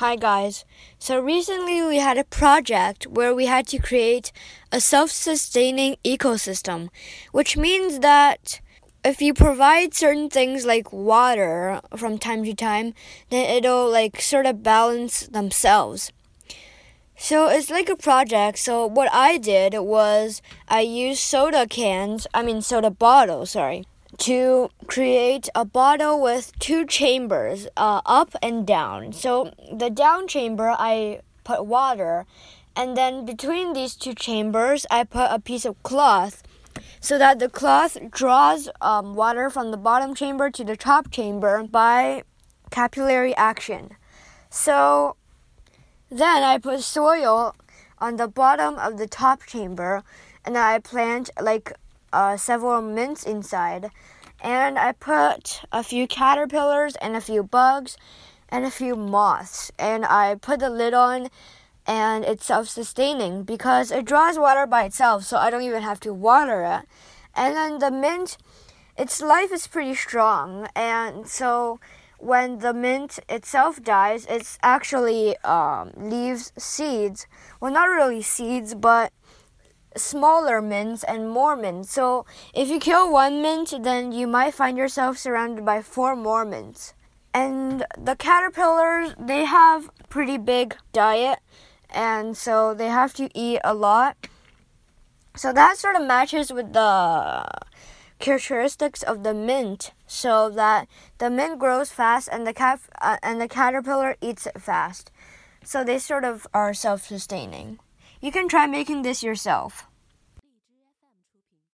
Hi guys. So recently we had a project where we had to create a self-sustaining ecosystem, which means that if you provide certain things like water from time to time, then it'll like sort of balance themselves. So it's like a project. So what I did was I used soda cans, I mean soda bottles, sorry to create a bottle with two chambers, uh, up and down. So the down chamber, I put water, and then between these two chambers, I put a piece of cloth so that the cloth draws um, water from the bottom chamber to the top chamber by capillary action. So then I put soil on the bottom of the top chamber and I plant like uh, several mints inside. And I put a few caterpillars and a few bugs and a few moths. And I put the lid on and it's self sustaining because it draws water by itself, so I don't even have to water it. And then the mint, its life is pretty strong. And so when the mint itself dies, it's actually um, leaves seeds. Well, not really seeds, but smaller mints and more mints. So if you kill one mint, then you might find yourself surrounded by four more mints. And the caterpillars, they have pretty big diet, and so they have to eat a lot. So that sort of matches with the characteristics of the mint, so that the mint grows fast and the cat uh, and the caterpillar eats it fast. So they sort of are self-sustaining. You can try making this yourself.